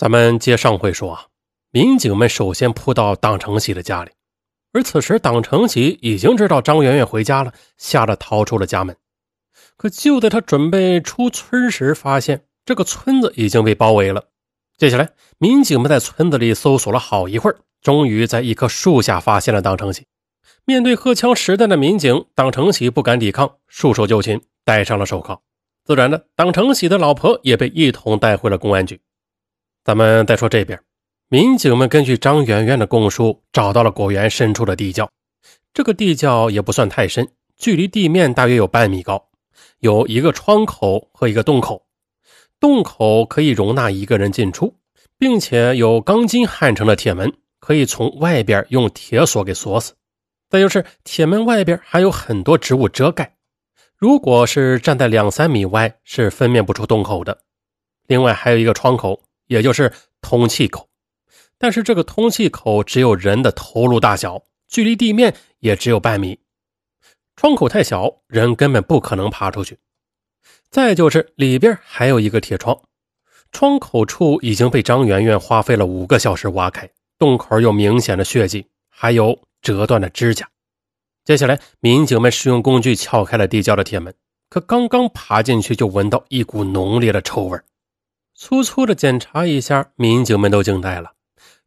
咱们接上回说啊，民警们首先扑到党成喜的家里，而此时党成喜已经知道张媛媛回家了，吓得逃出了家门。可就在他准备出村时，发现这个村子已经被包围了。接下来，民警们在村子里搜索了好一会儿，终于在一棵树下发现了党成喜。面对荷枪实弹的民警，党成喜不敢抵抗，束手就擒，戴上了手铐。自然的，党成喜的老婆也被一同带回了公安局。咱们再说这边，民警们根据张媛媛的供述，找到了果园深处的地窖。这个地窖也不算太深，距离地面大约有半米高，有一个窗口和一个洞口，洞口可以容纳一个人进出，并且有钢筋焊成的铁门，可以从外边用铁锁给锁死。再就是铁门外边还有很多植物遮盖，如果是站在两三米外，是分辨不出洞口的。另外还有一个窗口。也就是通气口，但是这个通气口只有人的头颅大小，距离地面也只有半米。窗口太小，人根本不可能爬出去。再就是里边还有一个铁窗，窗口处已经被张媛媛花费了五个小时挖开，洞口有明显的血迹，还有折断的指甲。接下来，民警们使用工具撬开了地窖的铁门，可刚刚爬进去，就闻到一股浓烈的臭味。粗粗的检查一下，民警们都惊呆了。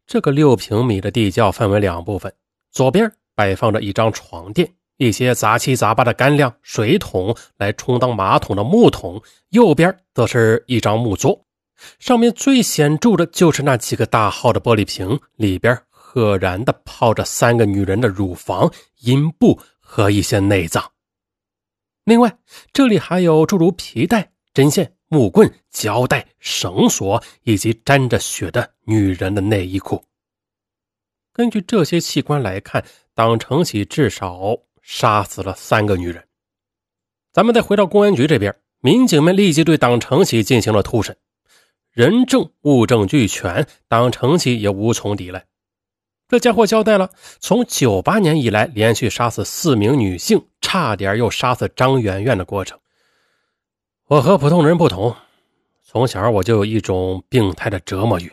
这个六平米的地窖分为两部分，左边摆放着一张床垫，一些杂七杂八的干粮、水桶来充当马桶的木桶；右边则是一张木桌，上面最显著的就是那几个大号的玻璃瓶，里边赫然的泡着三个女人的乳房、阴部和一些内脏。另外，这里还有诸如皮带、针线。木棍、胶带、绳索以及沾着血的女人的内衣裤。根据这些器官来看，党成喜至少杀死了三个女人。咱们再回到公安局这边，民警们立即对党成喜进行了突审，人证物证俱全，党成喜也无从抵赖。这家伙交代了，从九八年以来连续杀死四名女性，差点又杀死张媛媛的过程。我和普通人不同，从小我就有一种病态的折磨欲。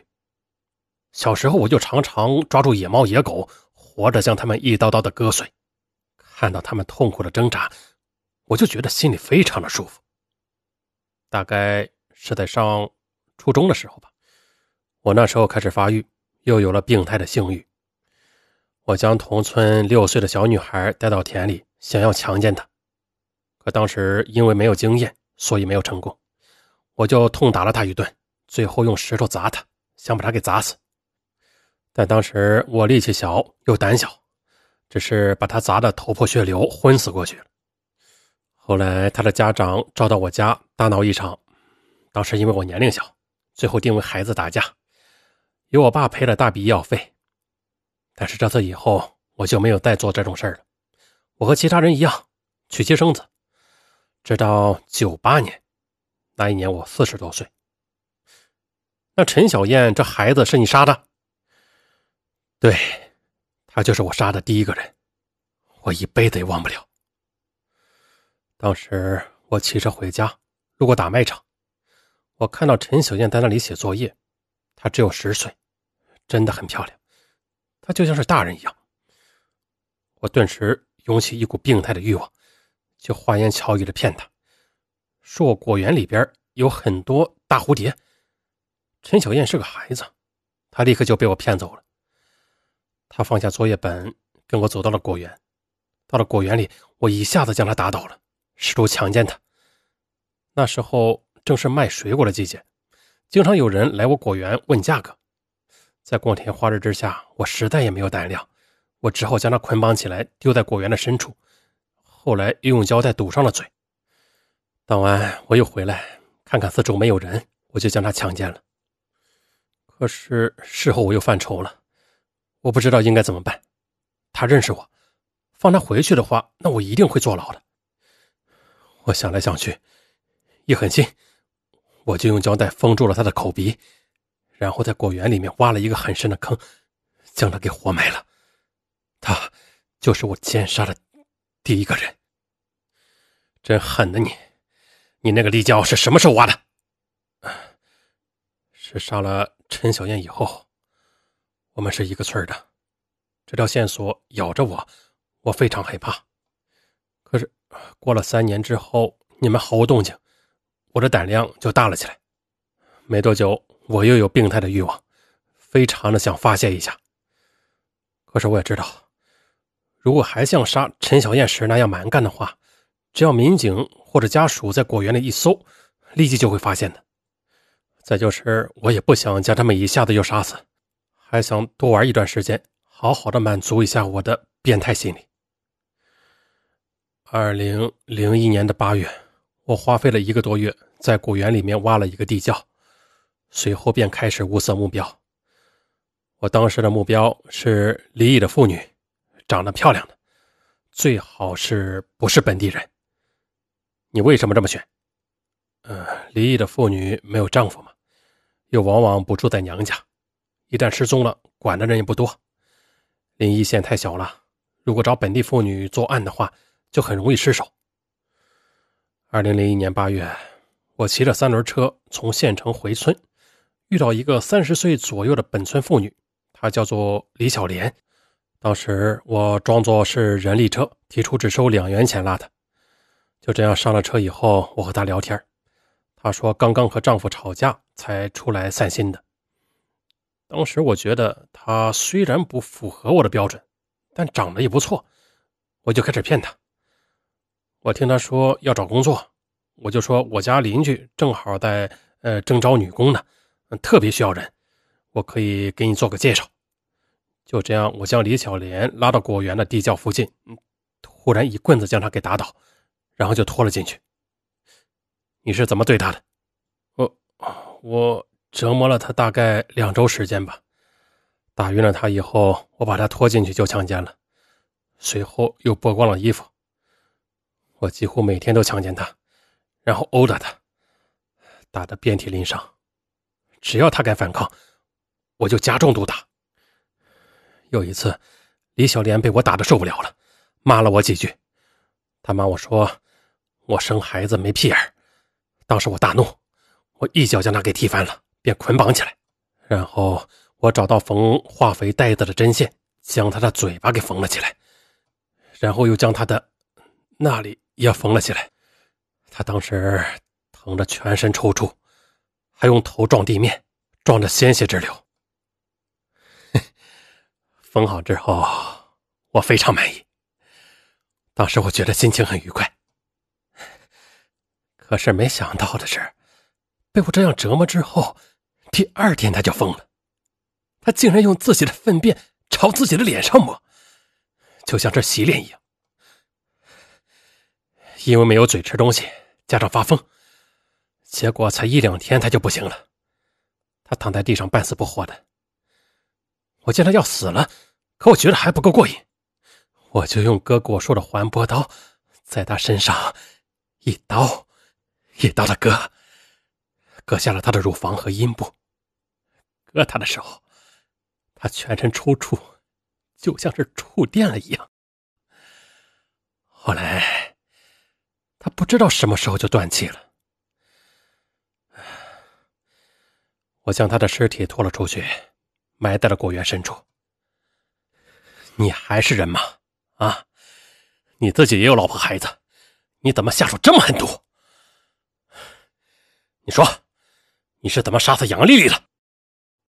小时候我就常常抓住野猫野狗，活着将它们一刀刀的割碎，看到它们痛苦的挣扎，我就觉得心里非常的舒服。大概是在上初中的时候吧，我那时候开始发育，又有了病态的性欲。我将同村六岁的小女孩带到田里，想要强奸她，可当时因为没有经验。所以没有成功，我就痛打了他一顿，最后用石头砸他，想把他给砸死。但当时我力气小又胆小，只是把他砸得头破血流，昏死过去了。后来他的家长找到我家大闹一场，当时因为我年龄小，最后定为孩子打架，由我爸赔了大笔医药费。但是这次以后我就没有再做这种事了，我和其他人一样娶妻生子。直到九八年，那一年我四十多岁。那陈小燕这孩子是你杀的？对，他就是我杀的第一个人，我一辈子也忘不了。当时我骑车回家，路过大卖场，我看到陈小燕在那里写作业，她只有十岁，真的很漂亮，她就像是大人一样。我顿时涌起一股病态的欲望。就花言巧语的骗他，说果园里边有很多大蝴蝶。陈小燕是个孩子，她立刻就被我骗走了。她放下作业本，跟我走到了果园。到了果园里，我一下子将她打倒了，试图强奸她。那时候正是卖水果的季节，经常有人来我果园问价格。在光天化日之下，我实在也没有胆量，我只好将她捆绑起来，丢在果园的深处。后来又用胶带堵上了嘴。当晚我又回来，看看四周没有人，我就将他强奸了。可是事后我又犯愁了，我不知道应该怎么办。他认识我，放他回去的话，那我一定会坐牢的。我想来想去，一狠心，我就用胶带封住了他的口鼻，然后在果园里面挖了一个很深的坑，将他给活埋了。他就是我奸杀的。第一个人，真狠的你！你那个立交是什么时候挖的？是杀了陈小燕以后，我们是一个村的，这条线索咬着我，我非常害怕。可是过了三年之后，你们毫无动静，我的胆量就大了起来。没多久，我又有病态的欲望，非常的想发泄一下。可是我也知道，如果还像杀陈小燕时那样蛮干的话，只要民警或者家属在果园里一搜，立即就会发现的。再就是，我也不想将他们一下子就杀死，还想多玩一段时间，好好的满足一下我的变态心理。二零零一年的八月，我花费了一个多月在果园里面挖了一个地窖，随后便开始物色目标。我当时的目标是离异的妇女，长得漂亮的，最好是不是本地人。你为什么这么选？呃，离异的妇女没有丈夫嘛？又往往不住在娘家，一旦失踪了，管的人也不多。临沂县太小了，如果找本地妇女作案的话，就很容易失手。二零零一年八月，我骑着三轮车从县城回村，遇到一个三十岁左右的本村妇女，她叫做李小莲。当时我装作是人力车，提出只收两元钱拉她。就这样上了车以后，我和她聊天。她说刚刚和丈夫吵架。才出来散心的。当时我觉得他虽然不符合我的标准，但长得也不错，我就开始骗他。我听他说要找工作，我就说我家邻居正好在呃征招女工呢，特别需要人，我可以给你做个介绍。就这样，我将李小莲拉到果园的地窖附近，突然一棍子将她给打倒，然后就拖了进去。你是怎么对她的？我我折磨了他大概两周时间吧，打晕了他以后，我把他拖进去就强奸了，随后又剥光了衣服。我几乎每天都强奸他，然后殴打他，打得遍体鳞伤。只要他敢反抗，我就加重毒打。有一次，李小莲被我打得受不了了，骂了我几句。他骂我说：“我生孩子没屁眼当时我大怒。我一脚将他给踢翻了，便捆绑起来，然后我找到缝化肥袋子的针线，将他的嘴巴给缝了起来，然后又将他的那里也缝了起来。他当时疼得全身抽搐，还用头撞地面，撞得鲜血直流。缝好之后，我非常满意。当时我觉得心情很愉快，可是没想到的是。被我这样折磨之后，第二天他就疯了。他竟然用自己的粪便朝自己的脸上抹，就像这洗脸一样。因为没有嘴吃东西，加上发疯，结果才一两天他就不行了。他躺在地上半死不活的。我见他要死了，可我觉得还不够过瘾，我就用割果树的环波刀，在他身上一刀一刀的割。割下了他的乳房和阴部，割他的时候，他全身抽搐，就像是触电了一样。后来，他不知道什么时候就断气了。我将他的尸体拖了出去，埋在了果园深处。你还是人吗？啊，你自己也有老婆孩子，你怎么下手这么狠毒？你说。你是怎么杀死杨丽丽的？